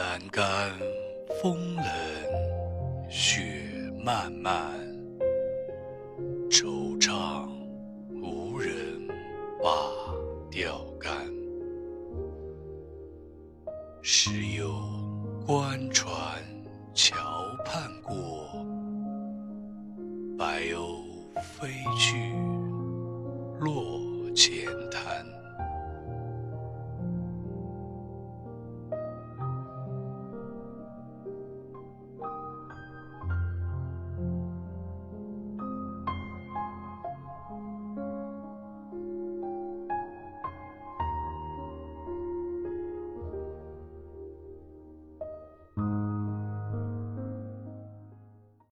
栏杆风冷，雪漫漫，惆怅无人把钓竿。时有官船桥畔过，白鸥飞去落前滩。